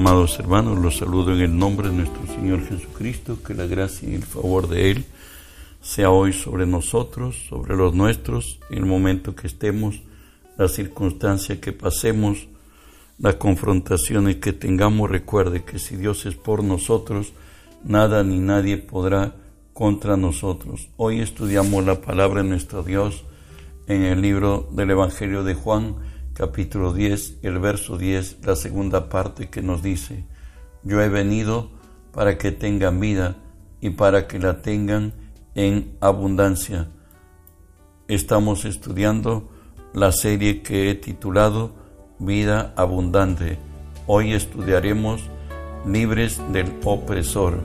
Amados hermanos, los saludo en el nombre de nuestro Señor Jesucristo, que la gracia y el favor de Él sea hoy sobre nosotros, sobre los nuestros, en el momento que estemos, la circunstancia que pasemos, las confrontaciones que tengamos. Recuerde que si Dios es por nosotros, nada ni nadie podrá contra nosotros. Hoy estudiamos la palabra de nuestro Dios en el libro del Evangelio de Juan, capítulo 10, el verso 10, la segunda parte que nos dice, yo he venido para que tengan vida y para que la tengan en abundancia. Estamos estudiando la serie que he titulado Vida Abundante. Hoy estudiaremos Libres del Opresor.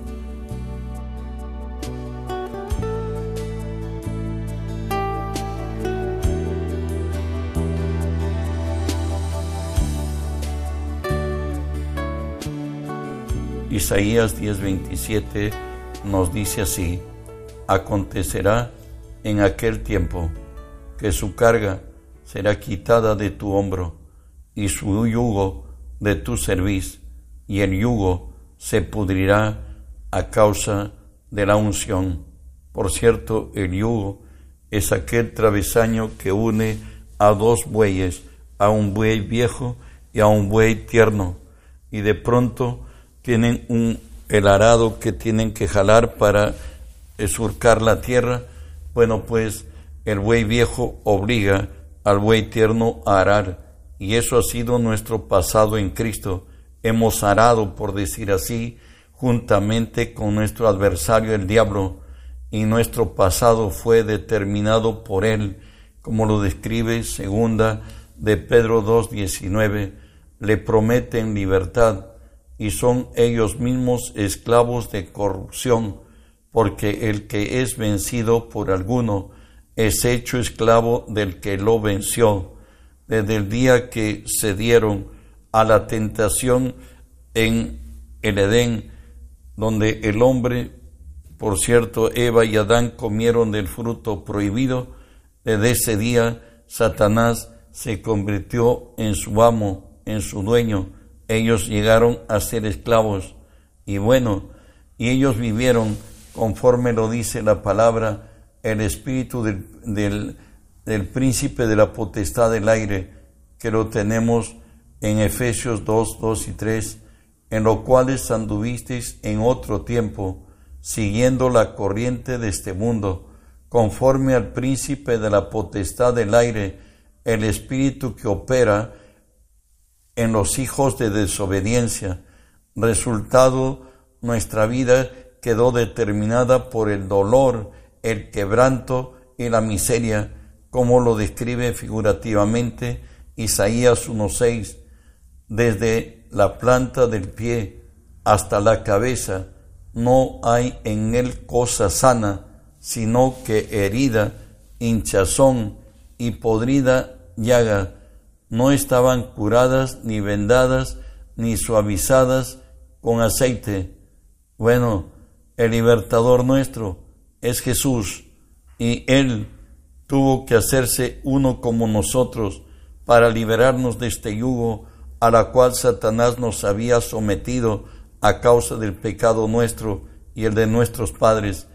Isaías 10:27 nos dice así, acontecerá en aquel tiempo que su carga será quitada de tu hombro y su yugo de tu cerviz, y el yugo se pudrirá a causa de la unción. Por cierto, el yugo es aquel travesaño que une a dos bueyes, a un buey viejo y a un buey tierno, y de pronto tienen un, el arado que tienen que jalar para surcar la tierra, bueno, pues el buey viejo obliga al buey tierno a arar, y eso ha sido nuestro pasado en Cristo. Hemos arado, por decir así, juntamente con nuestro adversario el diablo, y nuestro pasado fue determinado por él, como lo describe segunda de Pedro 2.19, le prometen libertad y son ellos mismos esclavos de corrupción, porque el que es vencido por alguno es hecho esclavo del que lo venció, desde el día que se dieron a la tentación en el Edén, donde el hombre, por cierto, Eva y Adán comieron del fruto prohibido, desde ese día Satanás se convirtió en su amo, en su dueño, ellos llegaron a ser esclavos. Y bueno, y ellos vivieron conforme lo dice la palabra, el espíritu del, del, príncipe de la potestad del aire, que lo tenemos en Efesios 2, 2 y 3, en lo cuales anduvisteis en otro tiempo, siguiendo la corriente de este mundo, conforme al príncipe de la potestad del aire, el espíritu que opera en los hijos de desobediencia. Resultado, nuestra vida quedó determinada por el dolor, el quebranto y la miseria, como lo describe figurativamente Isaías 1.6, desde la planta del pie hasta la cabeza, no hay en él cosa sana, sino que herida, hinchazón y podrida llaga no estaban curadas, ni vendadas, ni suavizadas con aceite. Bueno, el libertador nuestro es Jesús y Él tuvo que hacerse uno como nosotros para liberarnos de este yugo a la cual Satanás nos había sometido a causa del pecado nuestro y el de nuestros padres.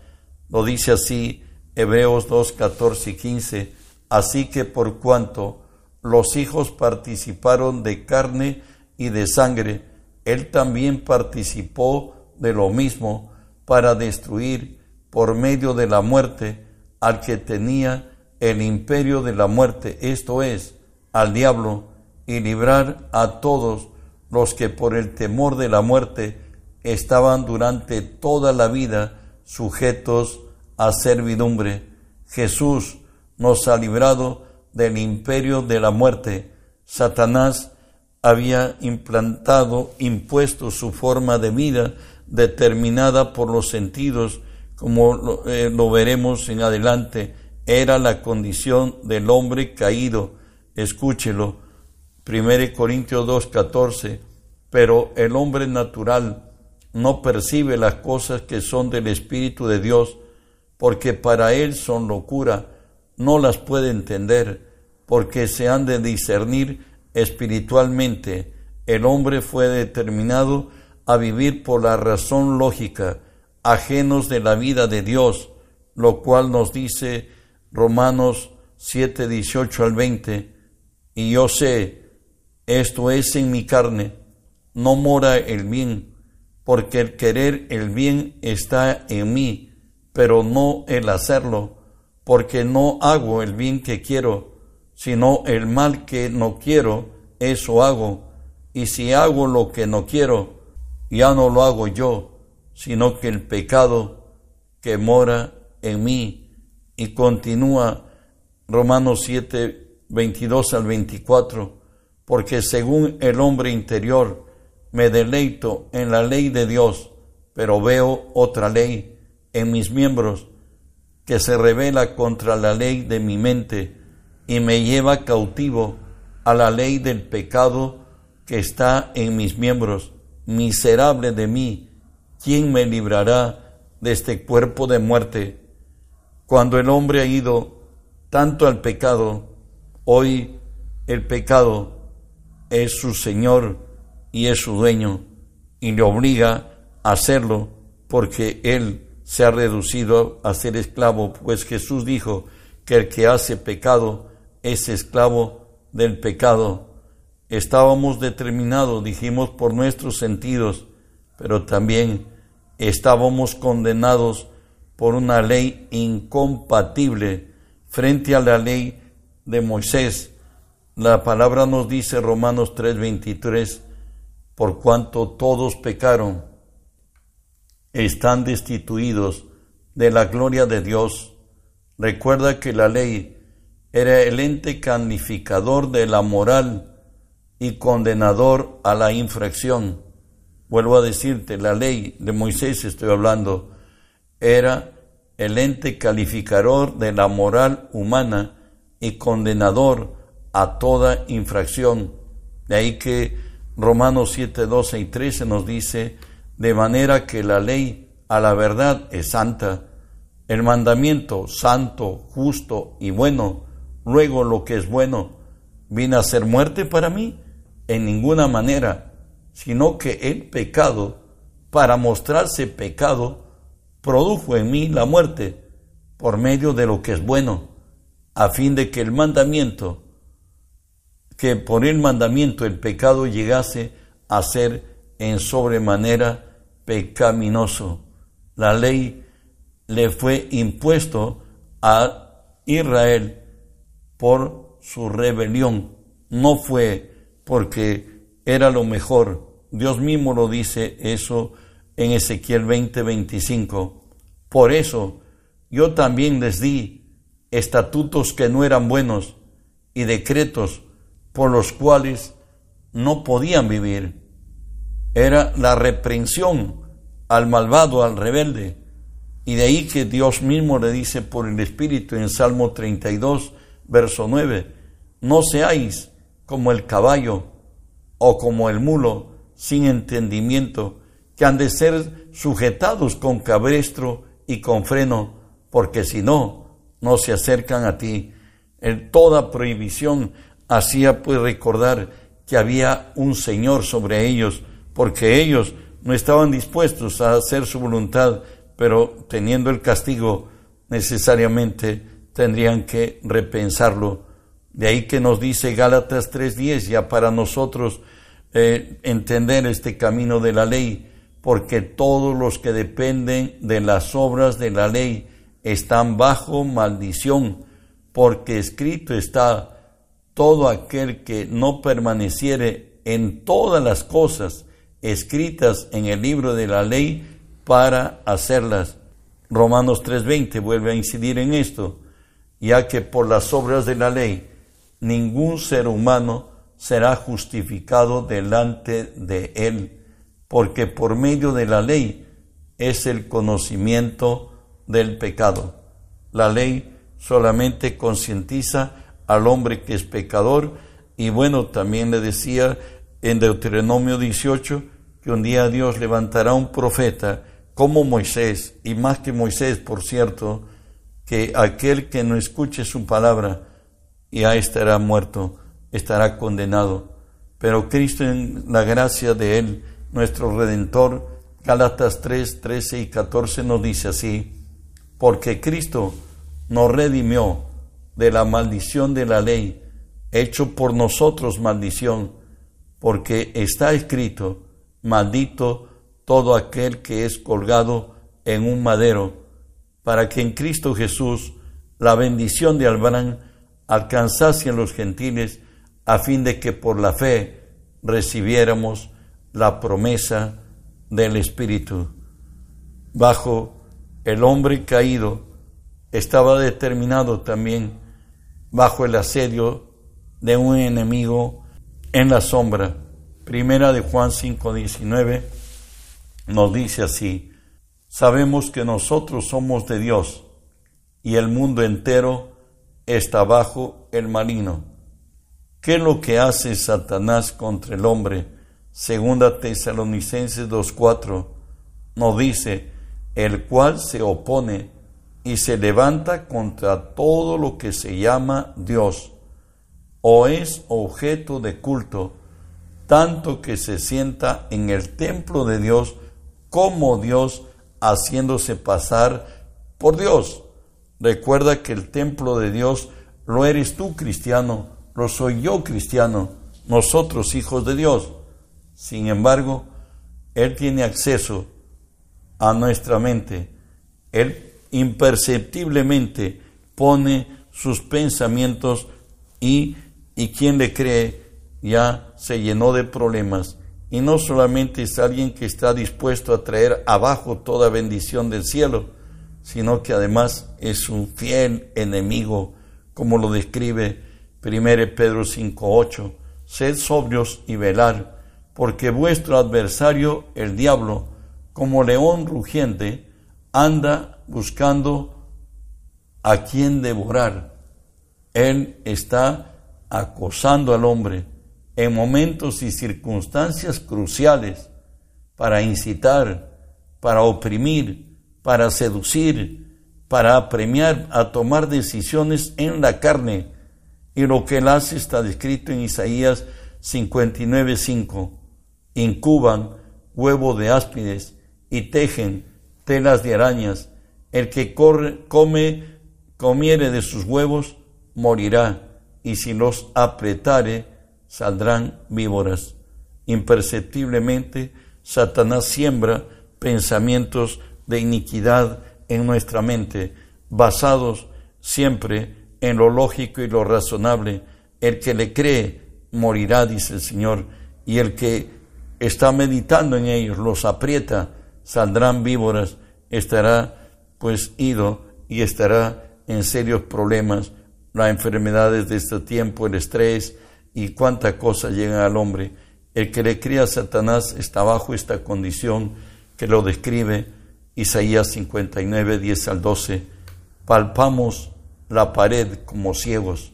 Lo dice así Hebreos 2, 14 y 15. Así que por cuanto los hijos participaron de carne y de sangre, él también participó de lo mismo para destruir por medio de la muerte al que tenía el imperio de la muerte, esto es, al diablo, y librar a todos los que por el temor de la muerte estaban durante toda la vida sujetos a servidumbre. Jesús nos ha librado del imperio de la muerte, Satanás había implantado, impuesto su forma de vida determinada por los sentidos, como lo, eh, veremos en adelante, era la condición del hombre caído. Escúchelo, 1 Corintios 2.14, pero el hombre natural no percibe las cosas que son del Espíritu de Dios, porque para él son locura, no las puede entender porque se han de discernir espiritualmente. el hombre fue determinado a vivir por la razón lógica, ajenos de la vida de Dios, lo cual nos dice Romanos 7, 18 al 20, y yo sé, esto es en mi carne, no mora el bien, porque el querer el bien está en mí, pero no el hacerlo, porque no hago el bien que quiero, sino el mal que no quiero, eso hago, y si hago lo que no quiero, ya no lo hago yo, sino que el pecado que mora en mí, y continúa Romanos 7, 22 al 24, porque según el hombre interior, me deleito en la ley de Dios, pero veo otra ley en mis miembros que se revela contra la ley de mi mente y me lleva cautivo a la ley del pecado que está en mis miembros. Miserable de mí, ¿quién me librará de este cuerpo de muerte? Cuando el hombre ha ido tanto al pecado, hoy el pecado es su Señor y es su dueño y le obliga a hacerlo porque él se ha reducido a ser esclavo, pues Jesús dijo que el que hace pecado es esclavo del pecado. Estábamos determinados, dijimos, por nuestros sentidos, pero también estábamos condenados por una ley incompatible frente a la ley de Moisés. La palabra nos dice Romanos 3:23, por cuanto todos pecaron, están destituidos de la gloria de Dios. Recuerda que la ley era el ente canificador de la moral y condenador a la infracción. Vuelvo a decirte, la ley de Moisés estoy hablando, era el ente calificador de la moral humana y condenador a toda infracción. De ahí que Romanos 7, 12 y 13 nos dice, de manera que la ley a la verdad es santa, el mandamiento santo, justo y bueno, luego lo que es bueno, ¿vine a ser muerte para mí? En ninguna manera, sino que el pecado, para mostrarse pecado, produjo en mí la muerte por medio de lo que es bueno, a fin de que el mandamiento que por el mandamiento el pecado llegase a ser en sobremanera pecaminoso. La ley le fue impuesto a Israel por su rebelión. No fue porque era lo mejor. Dios mismo lo dice eso en Ezequiel 20:25. Por eso yo también les di estatutos que no eran buenos y decretos por los cuales no podían vivir. Era la reprensión al malvado, al rebelde. Y de ahí que Dios mismo le dice por el Espíritu en Salmo 32, verso 9, no seáis como el caballo o como el mulo sin entendimiento, que han de ser sujetados con cabestro y con freno, porque si no, no se acercan a ti. En toda prohibición hacía pues recordar que había un Señor sobre ellos, porque ellos no estaban dispuestos a hacer su voluntad, pero teniendo el castigo necesariamente tendrían que repensarlo. De ahí que nos dice Gálatas 3:10, ya para nosotros eh, entender este camino de la ley, porque todos los que dependen de las obras de la ley están bajo maldición, porque escrito está, todo aquel que no permaneciere en todas las cosas escritas en el libro de la ley para hacerlas. Romanos 3:20 vuelve a incidir en esto, ya que por las obras de la ley ningún ser humano será justificado delante de él, porque por medio de la ley es el conocimiento del pecado. La ley solamente concientiza al hombre que es pecador. Y bueno, también le decía en Deuteronomio 18 que un día Dios levantará un profeta como Moisés, y más que Moisés, por cierto, que aquel que no escuche su palabra ya estará muerto, estará condenado. Pero Cristo en la gracia de Él, nuestro Redentor, Gálatas 3, 13 y 14 nos dice así, porque Cristo nos redimió de la maldición de la ley, hecho por nosotros maldición, porque está escrito, maldito todo aquel que es colgado en un madero, para que en Cristo Jesús la bendición de Abraham alcanzase a los gentiles, a fin de que por la fe recibiéramos la promesa del Espíritu. Bajo el hombre caído estaba determinado también bajo el asedio de un enemigo en la sombra. Primera de Juan 5:19 nos dice así, sabemos que nosotros somos de Dios y el mundo entero está bajo el marino. ¿Qué es lo que hace Satanás contra el hombre? Segunda Tesalonicenses 2.4 nos dice, el cual se opone y se levanta contra todo lo que se llama Dios o es objeto de culto, tanto que se sienta en el templo de Dios como Dios haciéndose pasar por Dios. Recuerda que el templo de Dios lo eres tú cristiano, lo soy yo cristiano, nosotros hijos de Dios. Sin embargo, Él tiene acceso a nuestra mente. Él imperceptiblemente pone sus pensamientos y, y quien le cree ya se llenó de problemas. Y no solamente es alguien que está dispuesto a traer abajo toda bendición del cielo, sino que además es un fiel enemigo, como lo describe 1 Pedro 5.8. Sed sobrios y velar, porque vuestro adversario, el diablo, como león rugiente, anda buscando a quien devorar. Él está acosando al hombre en momentos y circunstancias cruciales para incitar, para oprimir, para seducir, para apremiar a tomar decisiones en la carne. Y lo que él hace está descrito en Isaías 59.5. Incuban huevo de áspides y tejen telas de arañas. El que corre, come, comiere de sus huevos, morirá, y si los apretare, saldrán víboras. Imperceptiblemente, Satanás siembra pensamientos de iniquidad en nuestra mente, basados siempre en lo lógico y lo razonable. El que le cree morirá, dice el Señor, y el que está meditando en ellos los aprieta, saldrán víboras, estará pues ido y estará en serios problemas, las enfermedades de este tiempo, el estrés y cuánta cosa llega al hombre. El que le cría a Satanás está bajo esta condición que lo describe Isaías 59, 10 al 12. Palpamos la pared como ciegos,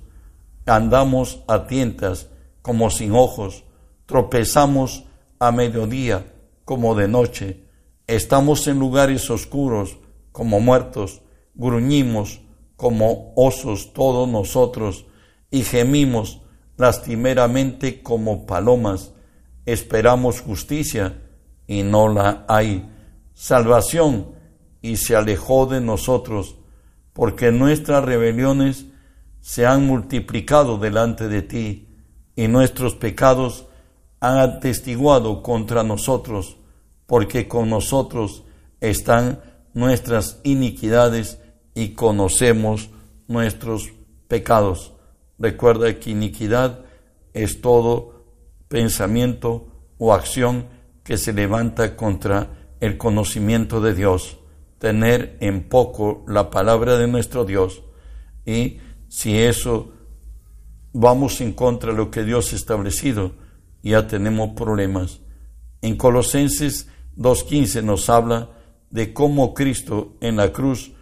andamos a tientas como sin ojos, tropezamos a mediodía como de noche, estamos en lugares oscuros como muertos, gruñimos como osos todos nosotros y gemimos lastimeramente como palomas, esperamos justicia y no la hay, salvación y se alejó de nosotros, porque nuestras rebeliones se han multiplicado delante de ti y nuestros pecados han atestiguado contra nosotros, porque con nosotros están nuestras iniquidades y conocemos nuestros pecados. Recuerda que iniquidad es todo pensamiento o acción que se levanta contra el conocimiento de Dios, tener en poco la palabra de nuestro Dios y si eso vamos en contra de lo que Dios ha establecido, ya tenemos problemas. En Colosenses 2.15 nos habla de cómo Cristo en la cruz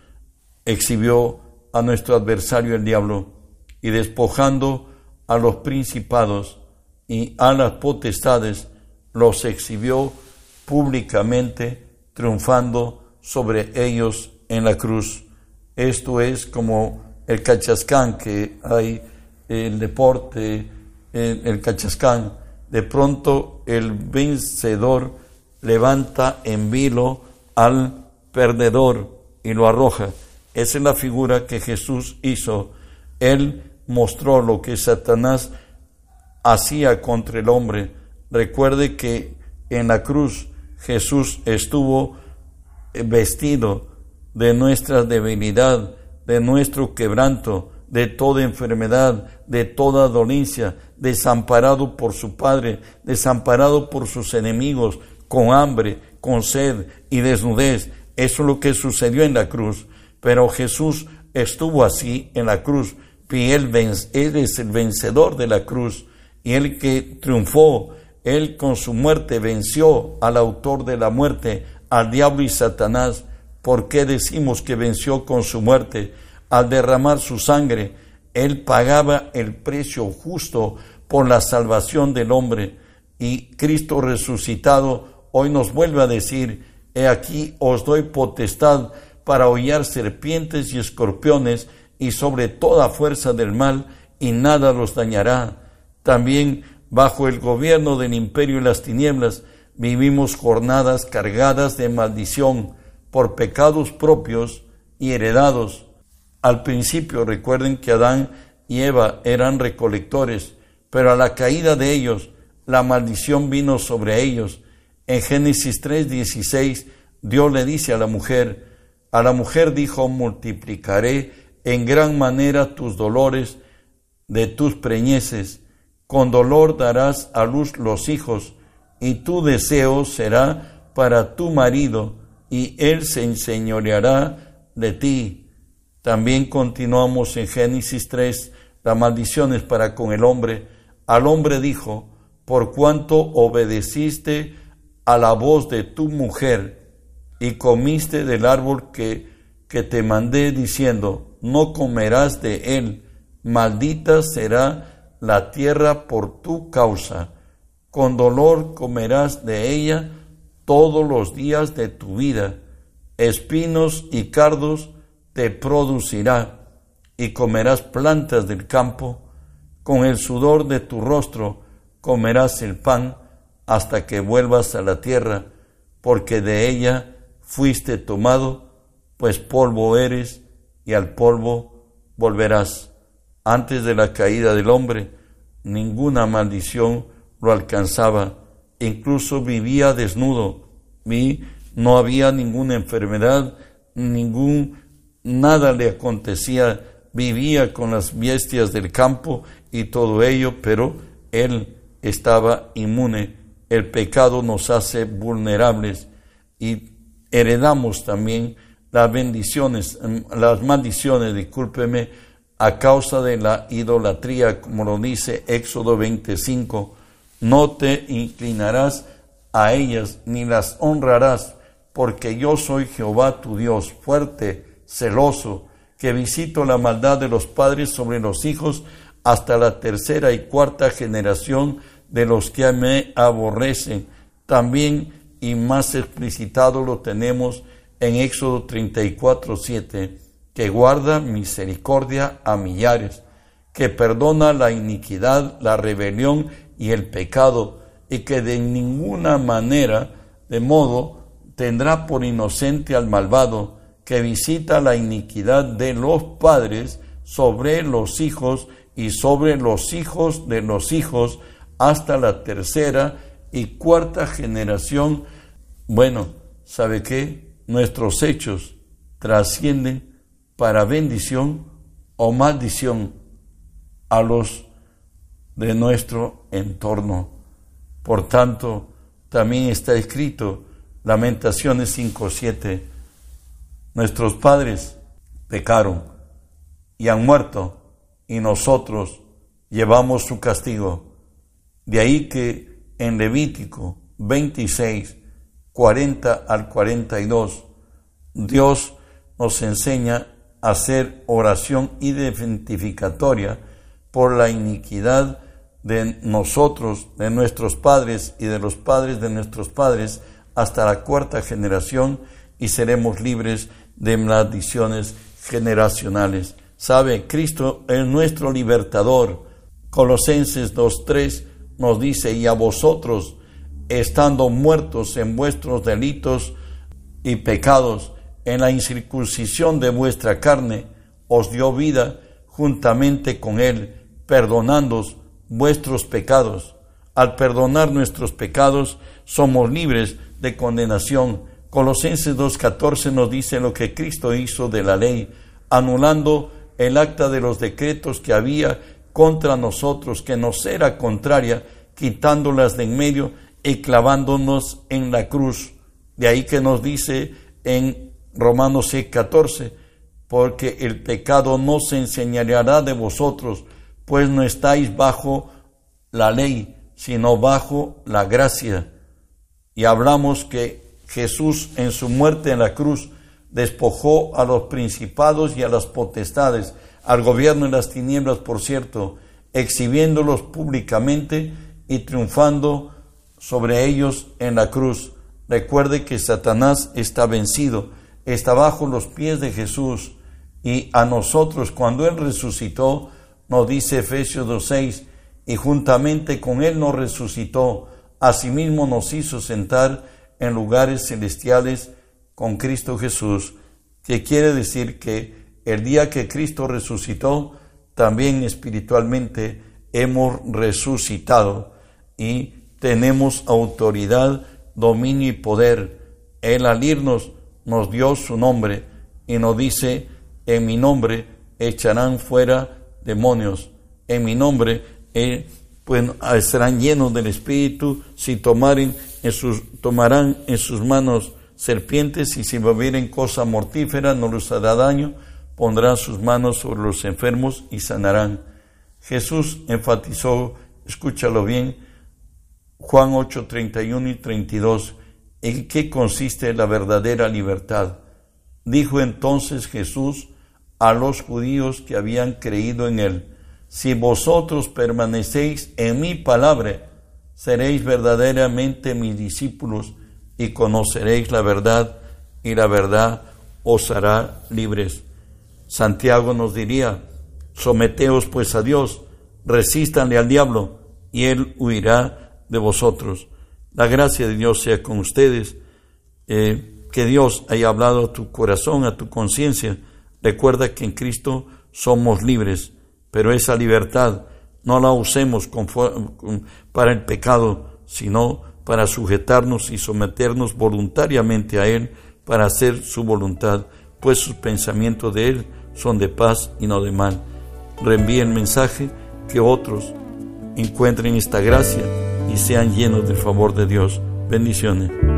exhibió a nuestro adversario el diablo y despojando a los principados y a las potestades, los exhibió públicamente, triunfando sobre ellos en la cruz. Esto es como el cachascán que hay, el deporte, el, el cachascán, de pronto el vencedor levanta en vilo al perdedor y lo arroja. Esa es la figura que Jesús hizo. Él mostró lo que Satanás hacía contra el hombre. Recuerde que en la cruz Jesús estuvo vestido de nuestra debilidad, de nuestro quebranto, de toda enfermedad, de toda dolencia, desamparado por su Padre, desamparado por sus enemigos, con hambre, con sed y desnudez. Eso es lo que sucedió en la cruz. Pero Jesús estuvo así en la cruz. Y él, es el vencedor de la cruz y el que triunfó. Él con su muerte venció al autor de la muerte, al diablo y Satanás. ¿Por qué decimos que venció con su muerte? Al derramar su sangre, Él pagaba el precio justo por la salvación del hombre. Y Cristo resucitado hoy nos vuelve a decir, He aquí os doy potestad para hollar serpientes y escorpiones y sobre toda fuerza del mal, y nada los dañará. También bajo el gobierno del imperio y las tinieblas vivimos jornadas cargadas de maldición por pecados propios y heredados. Al principio recuerden que Adán y Eva eran recolectores, pero a la caída de ellos la maldición vino sobre ellos. En Génesis 3:16 Dios le dice a la mujer, a la mujer dijo, multiplicaré en gran manera tus dolores de tus preñeces, con dolor darás a luz los hijos, y tu deseo será para tu marido, y él se enseñoreará de ti. También continuamos en Génesis 3, la maldición es para con el hombre. Al hombre dijo, por cuanto obedeciste a la voz de tu mujer, y comiste del árbol que, que te mandé diciendo, no comerás de él, maldita será la tierra por tu causa, con dolor comerás de ella todos los días de tu vida, espinos y cardos te producirá, y comerás plantas del campo, con el sudor de tu rostro comerás el pan hasta que vuelvas a la tierra, porque de ella fuiste tomado, pues polvo eres y al polvo volverás. Antes de la caída del hombre, ninguna maldición lo alcanzaba, incluso vivía desnudo, y no había ninguna enfermedad, ningún nada le acontecía, vivía con las bestias del campo y todo ello, pero él estaba inmune. El pecado nos hace vulnerables y heredamos también las bendiciones, em, las maldiciones, discúlpeme, a causa de la idolatría, como lo dice Éxodo 25, no te inclinarás a ellas ni las honrarás, porque yo soy Jehová tu Dios, fuerte, celoso, que visito la maldad de los padres sobre los hijos hasta la tercera y cuarta generación de los que me aborrecen. También y más explicitado lo tenemos en Éxodo 34, 7, que guarda misericordia a millares, que perdona la iniquidad, la rebelión y el pecado, y que de ninguna manera, de modo, tendrá por inocente al malvado, que visita la iniquidad de los padres sobre los hijos y sobre los hijos de los hijos hasta la tercera y cuarta generación bueno, ¿sabe qué? Nuestros hechos trascienden para bendición o maldición a los de nuestro entorno. Por tanto, también está escrito Lamentaciones 5:7. Nuestros padres pecaron y han muerto y nosotros llevamos su castigo. De ahí que en Levítico 26 40 al 42, Dios nos enseña a hacer oración identificatoria por la iniquidad de nosotros, de nuestros padres y de los padres de nuestros padres hasta la cuarta generación y seremos libres de maldiciones generacionales. Sabe, Cristo es nuestro libertador. Colosenses 2.3 nos dice, y a vosotros, estando muertos en vuestros delitos y pecados, en la incircuncisión de vuestra carne, os dio vida juntamente con él, perdonándoos vuestros pecados. Al perdonar nuestros pecados, somos libres de condenación. Colosenses 2.14 nos dice lo que Cristo hizo de la ley, anulando el acta de los decretos que había contra nosotros, que nos era contraria, quitándolas de en medio y clavándonos en la cruz. De ahí que nos dice en Romanos 6.14, porque el pecado no se enseñará de vosotros, pues no estáis bajo la ley, sino bajo la gracia. Y hablamos que Jesús en su muerte en la cruz despojó a los principados y a las potestades, al gobierno de las tinieblas, por cierto, exhibiéndolos públicamente y triunfando sobre ellos en la cruz. Recuerde que Satanás está vencido, está bajo los pies de Jesús y a nosotros cuando Él resucitó, nos dice Efesios 2.6, y juntamente con Él nos resucitó, asimismo nos hizo sentar en lugares celestiales con Cristo Jesús, que quiere decir que el día que Cristo resucitó, también espiritualmente hemos resucitado y tenemos autoridad, dominio y poder. Él al irnos nos dio su nombre y nos dice, en mi nombre echarán fuera demonios, en mi nombre eh, pues, estarán llenos del Espíritu, si tomaren en sus, tomarán en sus manos serpientes y si bebieren cosa mortífera no les hará daño, pondrán sus manos sobre los enfermos y sanarán. Jesús enfatizó, escúchalo bien, Juan 8, 31 y 32, ¿en qué consiste la verdadera libertad? Dijo entonces Jesús a los judíos que habían creído en él, si vosotros permanecéis en mi palabra, seréis verdaderamente mis discípulos y conoceréis la verdad y la verdad os hará libres. Santiago nos diría, someteos pues a Dios, resístanle al diablo y él huirá de vosotros. La gracia de Dios sea con ustedes, eh, que Dios haya hablado a tu corazón, a tu conciencia. Recuerda que en Cristo somos libres, pero esa libertad no la usemos para el pecado, sino para sujetarnos y someternos voluntariamente a Él para hacer su voluntad, pues sus pensamientos de Él son de paz y no de mal. Reenvíe el mensaje que otros encuentren esta gracia y sean llenos del favor de Dios. Bendiciones.